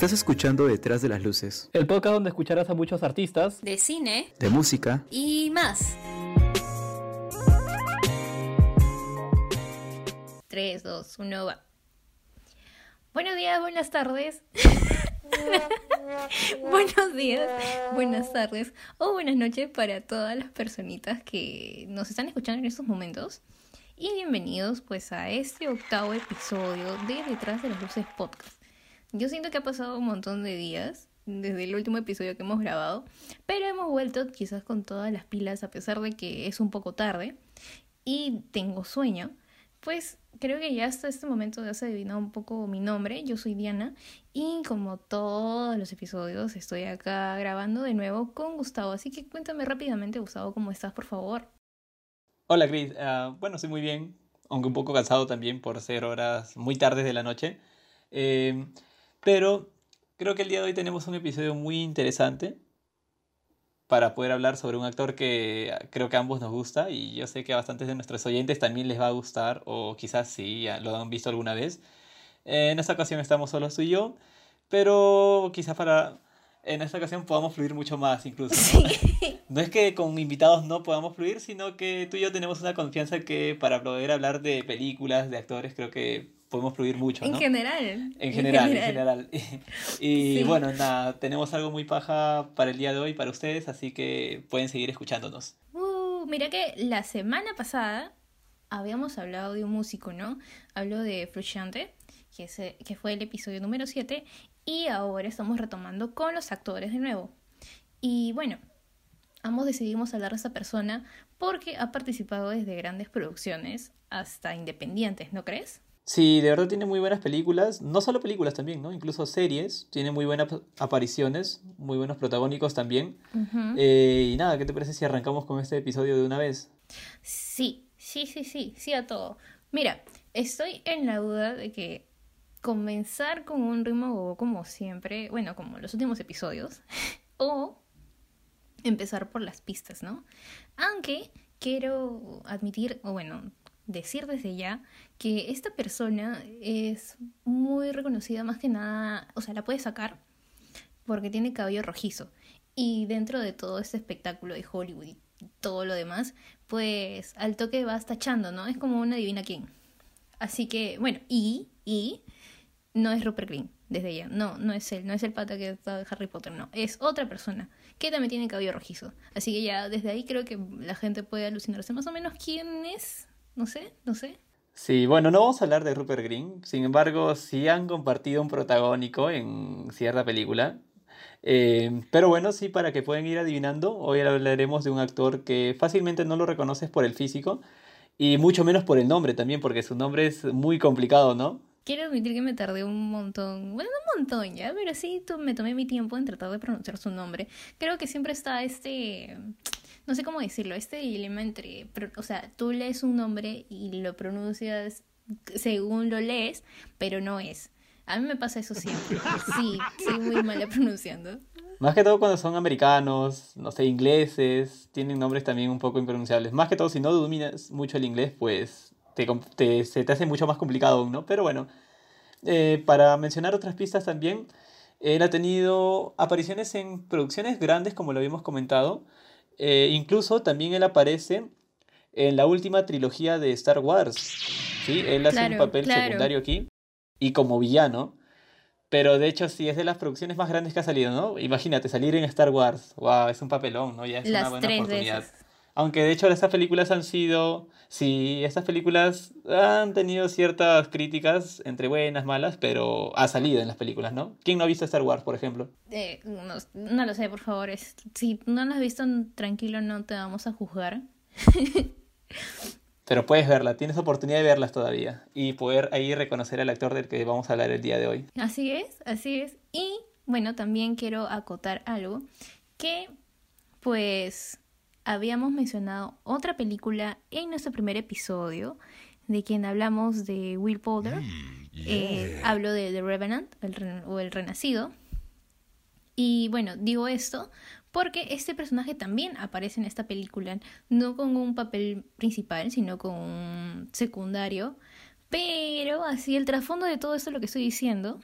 Estás escuchando Detrás de las Luces. El podcast donde escucharás a muchos artistas de cine, de música y más. 3, 2, 1, va. Buenos días, buenas tardes. Buenos días, buenas tardes o buenas noches para todas las personitas que nos están escuchando en estos momentos. Y bienvenidos pues a este octavo episodio de Detrás de las Luces Podcast. Yo siento que ha pasado un montón de días desde el último episodio que hemos grabado, pero hemos vuelto quizás con todas las pilas a pesar de que es un poco tarde y tengo sueño. Pues creo que ya hasta este momento ya se adivinado un poco mi nombre. Yo soy Diana y como todos los episodios estoy acá grabando de nuevo con Gustavo. Así que cuéntame rápidamente, Gustavo, ¿cómo estás, por favor? Hola, Chris. Uh, bueno, estoy muy bien, aunque un poco cansado también por ser horas muy tardes de la noche. Eh, pero creo que el día de hoy tenemos un episodio muy interesante para poder hablar sobre un actor que creo que a ambos nos gusta y yo sé que a bastantes de nuestros oyentes también les va a gustar o quizás sí, lo han visto alguna vez. En esta ocasión estamos solo tú y yo, pero quizás para en esta ocasión podamos fluir mucho más incluso. ¿no? no es que con invitados no podamos fluir, sino que tú y yo tenemos una confianza que para poder hablar de películas, de actores, creo que podemos fluir mucho, ¿no? En general. En general, en general. Y, bueno, nada, tenemos algo muy paja para el día de hoy para ustedes, así que pueden seguir escuchándonos. Uh, mira que la semana pasada habíamos hablado de un músico, ¿no? Hablo de Frusciante, que, que fue el episodio número 7, y ahora estamos retomando con los actores de nuevo. Y bueno, ambos decidimos hablar de esta persona porque ha participado desde grandes producciones hasta independientes, ¿no crees? Sí, de verdad tiene muy buenas películas, no solo películas también, ¿no? Incluso series, tiene muy buenas apariciones, muy buenos protagónicos también. Eh, y nada, ¿qué te parece si arrancamos con este episodio de una vez? Sí, sí, sí, sí, sí a todo. Mira, estoy en la duda de que comenzar con un ritmo como siempre, bueno, como los últimos episodios, o empezar por las pistas, ¿no? Aunque quiero admitir, o bueno, decir desde ya que esta persona es muy reconocida más que nada, o sea, la puede sacar porque tiene cabello rojizo. Y dentro de todo este espectáculo de Hollywood y todo lo demás, pues al toque vas tachando, ¿no? Es como una divina quién. Así que, bueno, y, y no es Rupert Green, desde ya. No, no es él, no es el pata que está de Harry Potter, no. Es otra persona que también tiene cabello rojizo. Así que ya desde ahí creo que la gente puede alucinarse más o menos quién es no sé, no sé. Sí, bueno, no vamos a hablar de Rupert Green, sin embargo, sí han compartido un protagónico en cierta película. Eh, pero bueno, sí, para que puedan ir adivinando, hoy hablaremos de un actor que fácilmente no lo reconoces por el físico y mucho menos por el nombre también, porque su nombre es muy complicado, ¿no? Quiero admitir que me tardé un montón, bueno, un montón ya, pero sí me tomé mi tiempo en tratar de pronunciar su nombre. Creo que siempre está este no sé cómo decirlo, este dilema entre, o sea, tú lees un nombre y lo pronuncias según lo lees, pero no es. A mí me pasa eso siempre. Sí, soy muy mala pronunciando. Más que todo cuando son americanos, no sé, ingleses, tienen nombres también un poco impronunciables. Más que todo si no dominas mucho el inglés, pues te, se te hace mucho más complicado, ¿no? Pero bueno, eh, para mencionar otras pistas también, él ha tenido apariciones en producciones grandes, como lo habíamos comentado, eh, incluso también él aparece en la última trilogía de Star Wars. ¿sí? Él hace un papel secundario aquí y como villano. Pero de hecho sí es de las producciones más grandes que ha salido, ¿no? Imagínate, salir en Star Wars. Wow, es un papelón, ¿no? Ya es una buena oportunidad. Aunque de hecho estas películas han sido, sí, estas películas han tenido ciertas críticas entre buenas, malas, pero ha salido en las películas, ¿no? ¿Quién no ha visto Star Wars, por ejemplo? Eh, no, lo sé, por favor. si no lo has visto, tranquilo, no te vamos a juzgar. pero puedes verla, tienes oportunidad de verlas todavía y poder ahí reconocer al actor del que vamos a hablar el día de hoy. Así es, así es. Y bueno, también quiero acotar algo que pues habíamos mencionado otra película en nuestro primer episodio, de quien hablamos de Will Poulter. Mm, eh, hablo de The Revenant o El Renacido. Y bueno, digo esto porque este personaje también aparece en esta película, no con un papel principal, sino con un secundario. Pero así el trasfondo de todo esto, lo que estoy diciendo,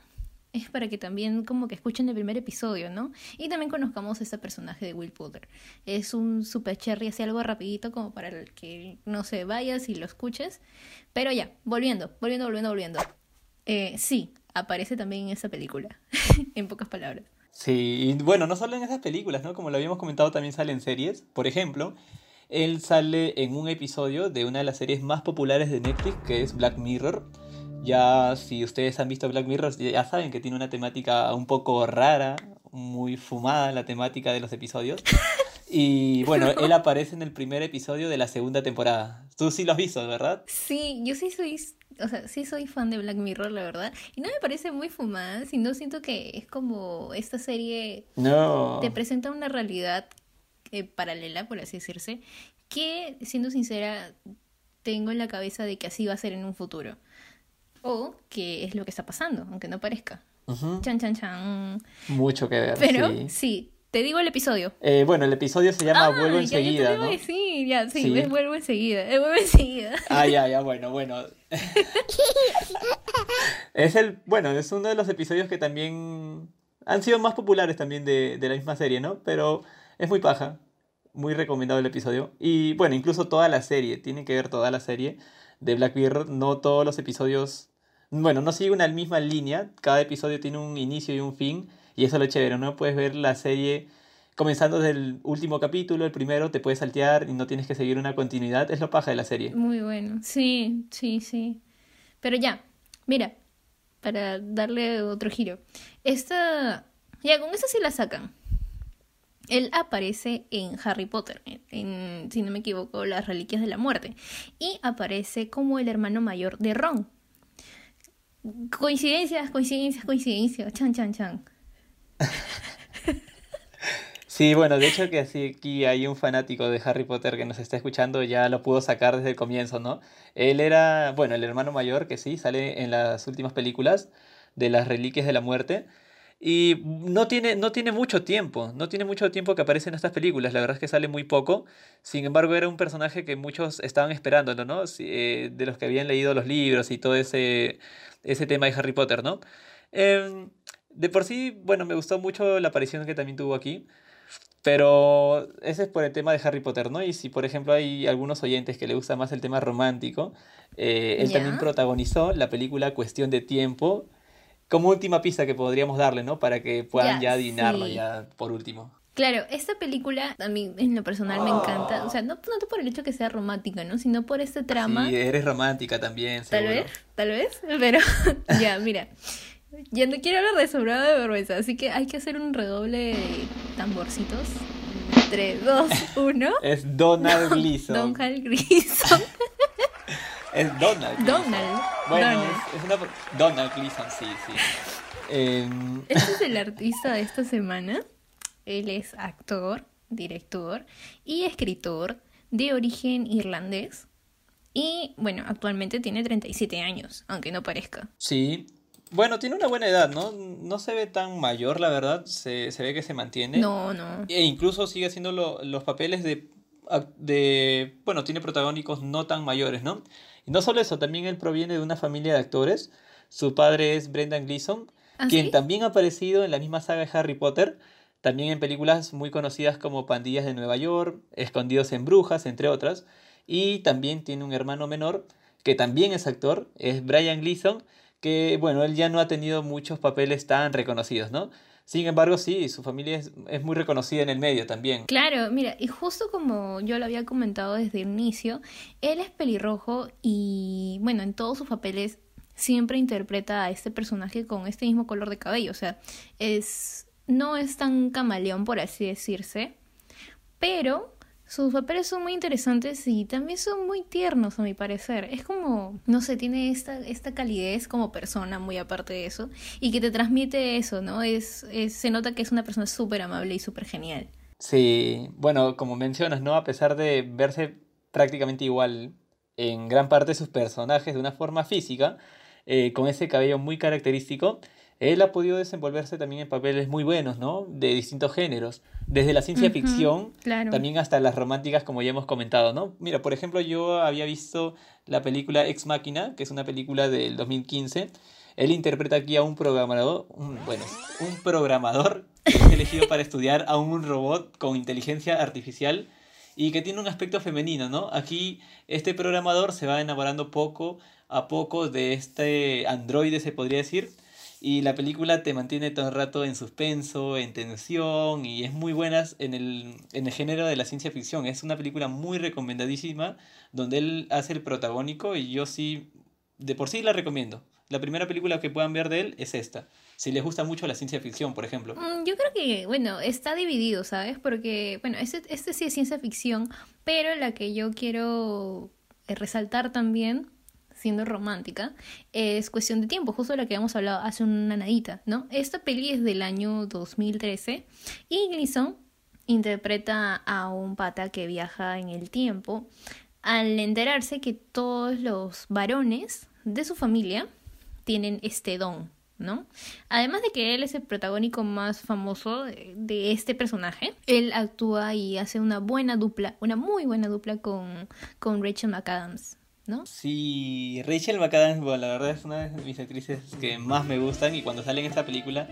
es para que también como que escuchen el primer episodio, ¿no? Y también conozcamos a este personaje de Will Potter. Es un super cherry, así algo rapidito como para el que no se vayas y lo escuches. Pero ya, volviendo, volviendo, volviendo, volviendo. Eh, sí, aparece también en esa película, en pocas palabras. Sí, y bueno, no solo en esas películas, ¿no? Como lo habíamos comentado, también sale en series. Por ejemplo, él sale en un episodio de una de las series más populares de Netflix, que es Black Mirror. Ya si ustedes han visto Black Mirror, ya saben que tiene una temática un poco rara, muy fumada la temática de los episodios. Y bueno, él aparece en el primer episodio de la segunda temporada. Tú sí lo has visto, ¿verdad? Sí, yo sí soy, o sea, sí soy fan de Black Mirror, la verdad. Y no me parece muy fumada, sino siento que es como esta serie No. te presenta una realidad eh, paralela, por así decirse, que, siendo sincera, tengo en la cabeza de que así va a ser en un futuro. O que es lo que está pasando, aunque no parezca. Ujú. Chan, chan, chan. Mucho que ver. Pero sí. sí, te digo el episodio. Eh, bueno, el episodio se llama Ah, Vuelvo ya enseguida, ¿no? decir, ya, sí, Sí. vuelvo enseguida, vuelvo enseguida. Ah, ya, ya, bueno, bueno. es el, bueno, es uno de los episodios que también han sido más populares también de, de la misma serie, ¿no? Pero es muy paja, muy recomendado el episodio. Y bueno, incluso toda la serie, tiene que ver toda la serie de Black Mirror, no todos los episodios, bueno, no sigue una misma línea, cada episodio tiene un inicio y un fin, y eso es lo chévere, ¿no? Puedes ver la serie comenzando desde el último capítulo, el primero, te puedes saltear y no tienes que seguir una continuidad, es lo paja de la serie. Muy bueno, sí, sí, sí. Pero ya, mira, para darle otro giro. Esta, ya, con esta sí la sacan. Él aparece en Harry Potter, en, en, si no me equivoco, las Reliquias de la Muerte. Y aparece como el hermano mayor de Ron. Coincidencias, coincidencias, coincidencias. Chan, chan, chan. Sí, bueno, de hecho que sí, aquí hay un fanático de Harry Potter que nos está escuchando, ya lo pudo sacar desde el comienzo, ¿no? Él era, bueno, el hermano mayor que sí, sale en las últimas películas de las Reliquias de la Muerte. Y no tiene, no tiene mucho tiempo, no tiene mucho tiempo que aparece en estas películas, la verdad es que sale muy poco. Sin embargo, era un personaje que muchos estaban esperándolo, ¿no? Eh, de los que habían leído los libros y todo ese, ese tema de Harry Potter, ¿no? Em, de por sí, bueno, me gustó mucho la aparición que también tuvo aquí. Pero ese es por el tema de Harry Potter, ¿no? Y si, por ejemplo, hay algunos oyentes que le gusta más el tema romántico, eh, él también protagonizó la película Cuestión de Tiempo, como última pista que podríamos darle, ¿no? Para que puedan Ya, ya adivinarlo sí. ya por último. Claro, esta película a mí en lo personal me encanta. O sea, no tanto por el hecho que sea romántica, ¿no? Sino por este trama. Sí, eres romántica también, Tal seguro. vez, tal vez, pero ya, mira. Ya no quiero hablar de sobrado de vergüenza, así que hay que hacer un redoble de tamborcitos. 3, 2, 1. Es Donald Gleason. Donald Grison. Es Donald. Gleason. Donald. Bueno, Donald. es, es una... Donald Gleason, sí, sí. Em, Este es el artista de esta semana. Él es actor, director y escritor de origen irlandés. Y bueno, actualmente tiene 37 años, aunque no parezca. Sí. Bueno, tiene una buena edad, ¿no? No se ve tan mayor, la verdad. Se, se ve que se mantiene. No, no. E incluso sigue haciendo lo- los papeles de, de... Bueno, tiene protagónicos no tan mayores, ¿no? Y no solo eso, también él proviene de una familia de actores. Su padre es Brendan Gleeson, ¿Ah, quien sí? también ha aparecido en la misma saga de Harry Potter. También en películas muy conocidas como Pandillas de Nueva York, Escondidos en Brujas, entre otras. Y también tiene un hermano menor que también es actor, es Brian Gleason, que bueno, él ya no ha tenido muchos papeles tan reconocidos, ¿no? Sin embargo, sí, su familia es, es muy reconocida en el medio también. Claro, mira, y justo como yo lo había comentado desde el inicio, él es pelirrojo y bueno, en todos sus papeles siempre interpreta a este personaje con este mismo color de cabello, o sea, es no es tan camaleón por así decirse, pero sus papeles son muy interesantes y también son muy tiernos a mi parecer. Es como, no sé, tiene esta, esta calidez como persona muy aparte de eso y que te transmite eso, ¿no? Es, se nota que es una persona súper amable y súper genial. Sí, bueno, como mencionas, ¿no? A pesar de verse prácticamente igual en gran parte de sus personajes de una forma física, eh, con ese cabello muy característico, él ha podido desenvolverse también en papeles muy buenos, ¿no? De distintos géneros, desde la ciencia ficción claro. también hasta las románticas, como ya hemos comentado, ¿no? Mira, por ejemplo, yo había visto la película Ex Machina, que es una película del 2015, Él interpreta aquí a un programador, un, bueno, un programador que es elegido para estudiar a un robot con inteligencia artificial y que tiene un aspecto femenino, ¿no? Aquí este programador se va enamorando poco a poco de este androide, se podría decir, y la película te mantiene todo el rato en suspenso, en tensión, y es muy buena en el, en el género de la ciencia ficción. Es una película muy recomendadísima, donde él hace el protagónico, y yo sí, de por sí la recomiendo. La primera película que puedan ver de él es esta. Si les gusta mucho la ciencia ficción, por ejemplo. Mm, Yo creo que, bueno, está dividido, ¿sabes? Porque, bueno, este, este sí es ciencia ficción, pero la que yo quiero eh, resaltar también, siendo romántica, es cuestión de tiempo, justo la que habíamos hablado hace una nadita, ¿no? Esta peli es del año 2013 y Gleason interpreta a un pata que viaja en el tiempo al enterarse que todos los varones de su familia tienen este don, ¿no? Además de que él es el protagónico más famoso de, este personaje, él actúa y hace una buena dupla, una muy buena dupla con, con Rachel McAdams, ¿no? Sí, Rachel McAdams, bueno, la verdad es una de mis actrices que más me gustan y cuando sale en esta película,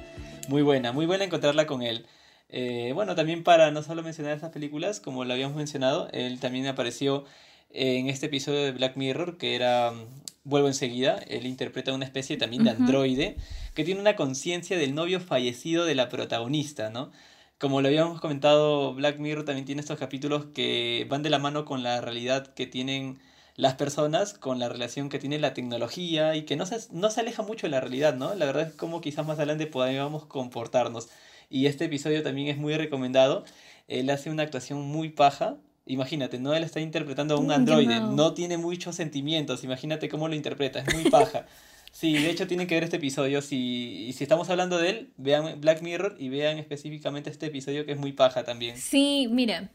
muy buena, muy buena encontrarla con él. Eh, bueno, también para no solo mencionar esas películas, como lo habíamos mencionado, él también apareció en este episodio de Black Mirror, que era mm, Vuelvo enseguida, él interpreta una especie también de androide que tiene una conciencia del novio fallecido de la protagonista, ¿no? Como lo habíamos comentado, Black Mirror también tiene estos capítulos que van de la mano con la realidad que tienen las personas, con la relación que tiene la tecnología y que no se, no se aleja mucho de la realidad, ¿no? La verdad es como quizás más adelante podamos comportarnos. Y este episodio también es muy recomendado. Él hace una actuación muy paja. Imagínate, ¿no? Él está interpretando a un androide, no tiene muchos sentimientos, imagínate cómo lo interpreta, es muy paja. Sí, de hecho tienen que ver este episodio, si, si estamos hablando de él, vean Black Mirror y vean específicamente este episodio que es muy paja también. Sí, mira.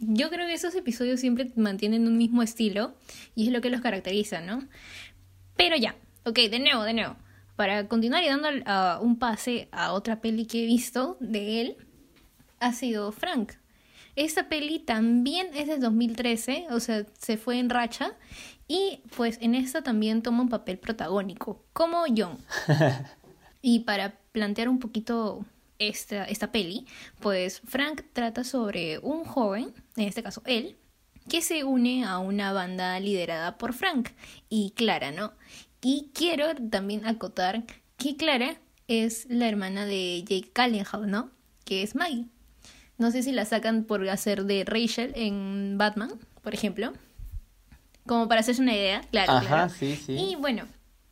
Yo creo que esos episodios siempre mantienen un mismo estilo y es lo que los caracteriza, ¿no? Pero ya, ok, de nuevo, de nuevo. Para continuar y dando ah, un pase a otra peli que he visto de él, ha sido Frank. Esta peli también es del 2013, o sea, se fue en racha. Y pues en esta también toma un papel protagónico, como John. Y para plantear un poquito esta, esta peli, pues Frank trata sobre un joven, en este caso él, que se une a una banda liderada por Frank y Clara, ¿no? Y quiero también acotar que Clara es la hermana de Jake Gyllenhaal, ¿no? Que es Maggie. No sé si la sacan por hacer de Rachel en Batman, por ejemplo. Como para hacerse una idea, claro. Ajá, claro. sí, sí. Y bueno,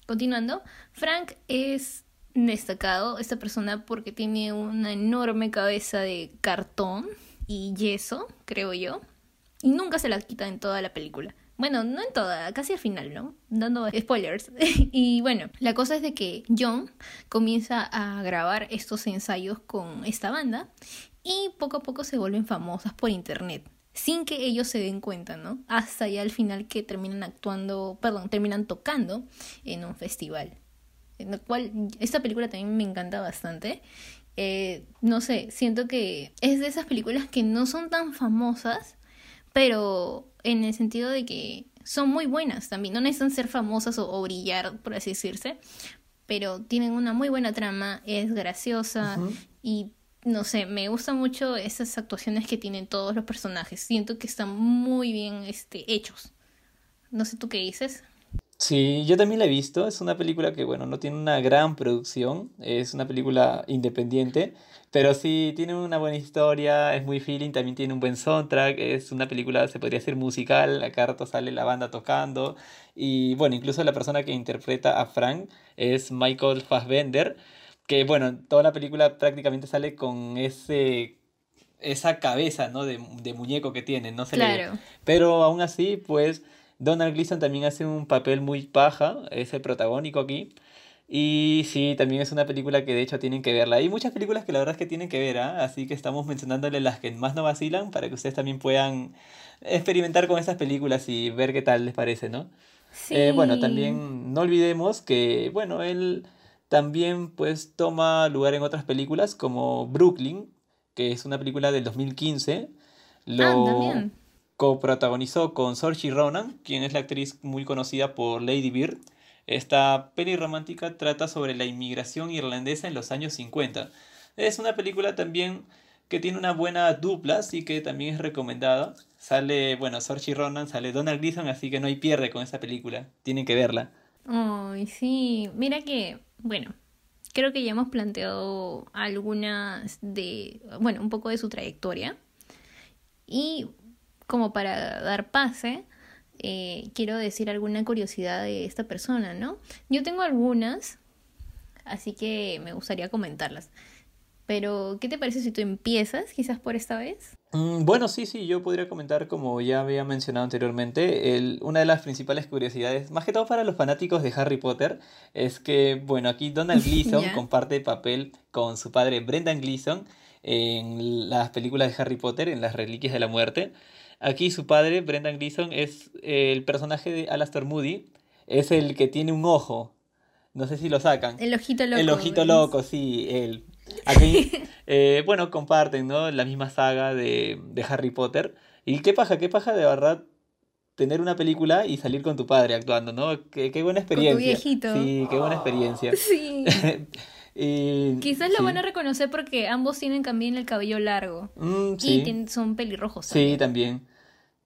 continuando, Frank es destacado esta persona porque tiene una enorme cabeza de cartón y yeso, creo yo, y nunca se la quita en toda la película. Bueno, no en toda, casi al final, ¿no? Dando spoilers. y bueno, la cosa es de que John comienza a grabar estos ensayos con esta banda y poco a poco se vuelven famosas por internet sin que ellos se den cuenta, ¿no? Hasta ya al final que terminan actuando, perdón, terminan tocando en un festival. En lo cual, esta película también me encanta bastante. Eh, no sé, siento que es de esas películas que no son tan famosas, pero en el sentido de que son muy buenas también. No necesitan ser famosas o, o brillar, por así decirse, pero tienen una muy buena trama, es graciosa y no sé, me gustan mucho esas actuaciones que tienen todos los personajes. Siento que están muy bien este, hechos. No sé tú qué dices. Sí, yo también la he visto. Es una película que, bueno, no tiene una gran producción. Es una película independiente. Pero sí tiene una buena historia, es muy feeling, también tiene un buen soundtrack. Es una película, se podría decir musical. Acá rato sale la banda tocando. Y bueno, incluso la persona que interpreta a Frank es Michael Fassbender. Que bueno, toda la película prácticamente sale con ese. Esa cabeza, ¿no? De, de muñeco que tiene, no se le. Claro. Pero aún así, pues Donald Gleason también hace un papel muy paja, es el protagónico aquí. Y sí, también es una película que de hecho tienen que verla. Hay muchas películas que la verdad es que tienen que ver, ¿ah? Así que estamos mencionándole las que más no vacilan para que ustedes también puedan experimentar con estas películas y ver qué tal les parece, ¿no? Eh, bueno, Sí. también no olvidemos que, bueno, él también pues toma lugar en otras películas como Brooklyn, que es una película del 2015. Ah, Lo también. Coprotagonizó con Saoirse Ronan, quien es la actriz muy conocida por Lady Bird. Esta peli romántica trata sobre la inmigración irlandesa en los años 50. Es una película también que tiene una buena dupla, así que también es recomendada. Sale, bueno, Saoirse Ronan, sale Donald Gleason, así que no hay pierde con esa película. Tienen que verla. Ay, sí. Mira que, bueno, creo que ya hemos planteado algunas de, bueno, un poco de su trayectoria. Y como para dar pase, eh, quiero decir alguna curiosidad de esta persona, ¿no? Yo tengo algunas, así que me gustaría comentarlas. Pero, ¿qué te parece si tú empiezas quizás por esta vez? Mm, bueno, sí, sí, yo podría comentar, como ya había mencionado anteriormente, el, una de las principales curiosidades, más que todo para los fanáticos de Harry Potter, es que, bueno, aquí Donald Gleason comparte papel con su padre Brendan Gleason en las películas de Harry Potter, en las Reliquias de la Muerte. Aquí su padre, Brendan Gleeson, es el personaje de Alastair Moody, es el que tiene un ojo. No sé si lo sacan. El ojito loco. El ojito loco, sí, él. Aquí, eh, bueno, comparten, ¿no? La misma saga de, de Harry Potter. Y qué paja, qué paja de verdad tener una película y salir con tu padre actuando, ¿no? Qué, qué buena experiencia. Con tu viejito. Sí, qué buena experiencia. Sí. Quizás lo van a reconocer porque ambos tienen también el cabello largo. Mm, y son pelirrojos. También. Sí, también.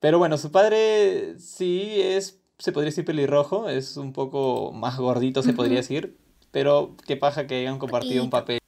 Pero bueno, su padre sí es, se podría decir pelirrojo, es un poco más gordito, se podría decir. Pero qué paja que hayan compartido un papel.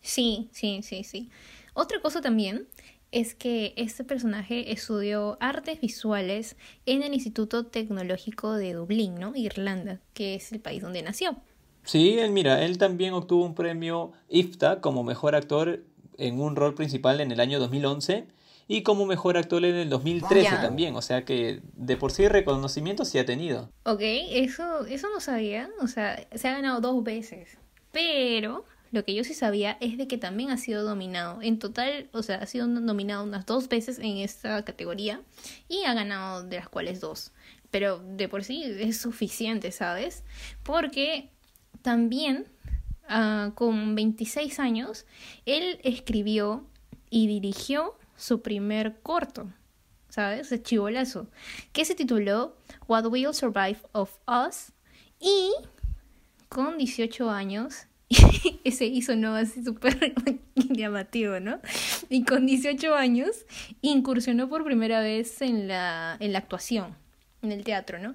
Sí, sí, sí, sí. Otra cosa también es que este personaje estudió artes visuales en el Instituto Tecnológico de Dublín, ¿no? Irlanda, que es el país donde nació. Sí, él mira, él también obtuvo un premio IFTA como mejor actor en un rol principal en el año 2011 y como mejor actor en el 2013 también, o sea que de por sí reconocimiento sí ha tenido. Ok, eso, eso no sabía, o sea, se ha ganado dos veces, pero lo que yo sí sabía es de que también ha sido dominado. En total, o sea, ha sido nominado unas dos veces en esta categoría y ha ganado de las cuales dos. Pero de por sí es suficiente, ¿sabes? Porque también, uh, con 26 años, él escribió y dirigió su primer corto, ¿sabes? Es chivolazo, que se tituló What Will Survive of Us y con 18 años ese hizo no así súper llamativo, ¿no? Y con 18 años incursionó por primera vez en la, en la actuación, en el teatro, ¿no?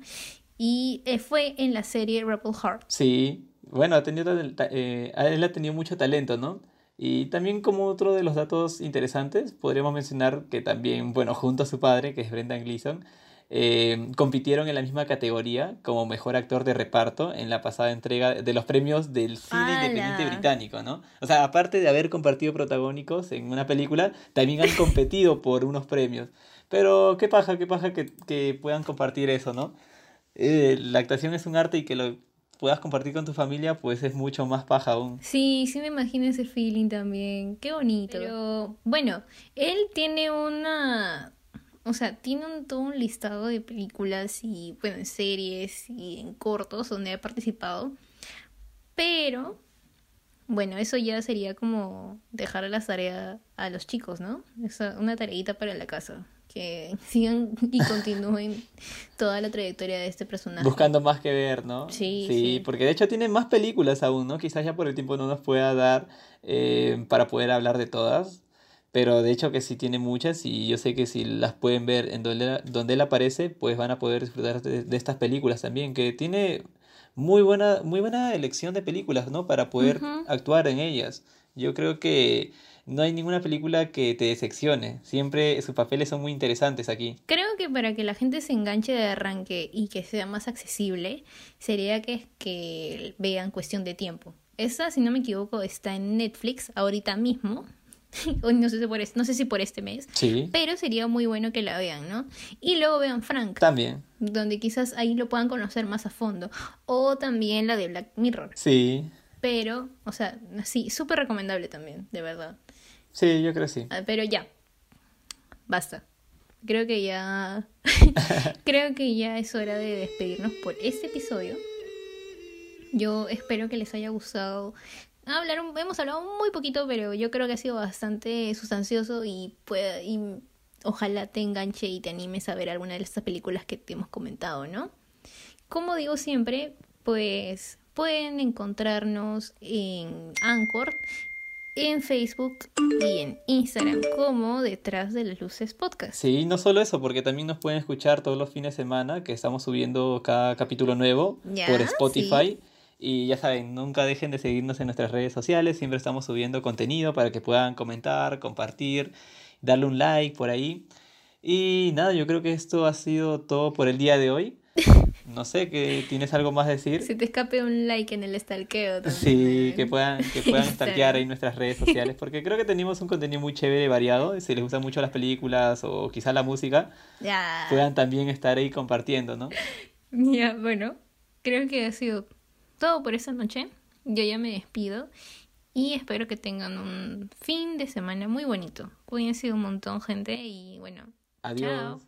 Y eh, fue en la serie Rebel Heart. Sí, bueno, ha tenido, eh, él ha tenido mucho talento, ¿no? Y también como otro de los datos interesantes, podríamos mencionar que también, bueno, junto a su padre, que es Brendan Gleeson, eh, compitieron en la misma categoría como mejor actor de reparto en la pasada entrega de los premios del cine independiente británico, ¿no? O sea, aparte de haber compartido protagónicos en una película, también han competido por unos premios. Pero qué paja, qué paja que, que puedan compartir eso, ¿no? Eh, la actuación es un arte y que lo puedas compartir con tu familia, pues es mucho más paja aún. Sí, sí me imagino ese feeling también. Qué bonito. Pero bueno, él tiene una... O sea, tiene un, todo un listado de películas y, bueno, en series y en cortos donde ha participado. Pero, bueno, eso ya sería como dejar la tarea a los chicos, ¿no? Es una tareita para la casa que sigan y continúen toda la trayectoria de este personaje. Buscando más que ver, ¿no? Sí, sí. porque de hecho tiene más películas aún, ¿no? Quizás ya por el tiempo no nos pueda dar eh, para poder hablar de todas. Pero de hecho que sí tiene muchas y yo sé que si las pueden ver en donde, donde él aparece, pues van a poder disfrutar de, estas películas también, que tiene muy buena, muy buena elección de películas, ¿no? Para poder actuar en ellas. Yo creo que no hay ninguna película que te decepcione. Siempre sus papeles son muy interesantes aquí. Creo que para que la gente se enganche de arranque y que sea más accesible, sería que, que vean cuestión de tiempo. Esa, si no me equivoco, está en Netflix ahorita mismo. no, sé si por este, no sé si por este mes. Sí. Pero sería muy bueno que la vean, ¿no? Y luego vean Frank. También. Donde quizás ahí lo puedan conocer más a fondo. O también la de Black Mirror. Sí. Pero, o sea, sí, súper recomendable también, de verdad. Sí, yo creo que sí. Ah, pero ya. Basta. Creo que ya. creo que ya es hora de despedirnos por este episodio. Yo espero que les haya gustado. Hablar, hemos hablado muy poquito, pero yo creo que ha sido bastante sustancioso y, puede, y ojalá te enganche y te animes a ver alguna de estas películas que te hemos comentado, ¿no? Como digo siempre, pues pueden encontrarnos en Anchor, en Facebook y en Instagram como Detrás de las Luces Podcast. Sí, no solo eso, porque también nos pueden escuchar todos los fines de semana, que estamos subiendo cada capítulo nuevo Ya, por Spotify. sí. Y ya saben, nunca dejen de seguirnos en nuestras redes sociales, siempre estamos subiendo contenido para que puedan comentar, compartir, darle un like por ahí. Y nada, yo creo que esto ha sido todo por el día de hoy. No sé, que ¿tienes algo más a decir? Se te escape un like en el stalkeo también. Sí, que puedan, que puedan stalkear ahí nuestras redes sociales, porque creo que tenemos un contenido muy chévere y variado. Si les gustan mucho las películas o quizás la música, Ya. puedan también estar ahí compartiendo, ¿no? Ya, bueno, creo que ha sido todo por esta noche. Yo ya me despido y espero que tengan un fin de semana muy bonito. Cuídense un montón, gente, y bueno, Adiós. Chao.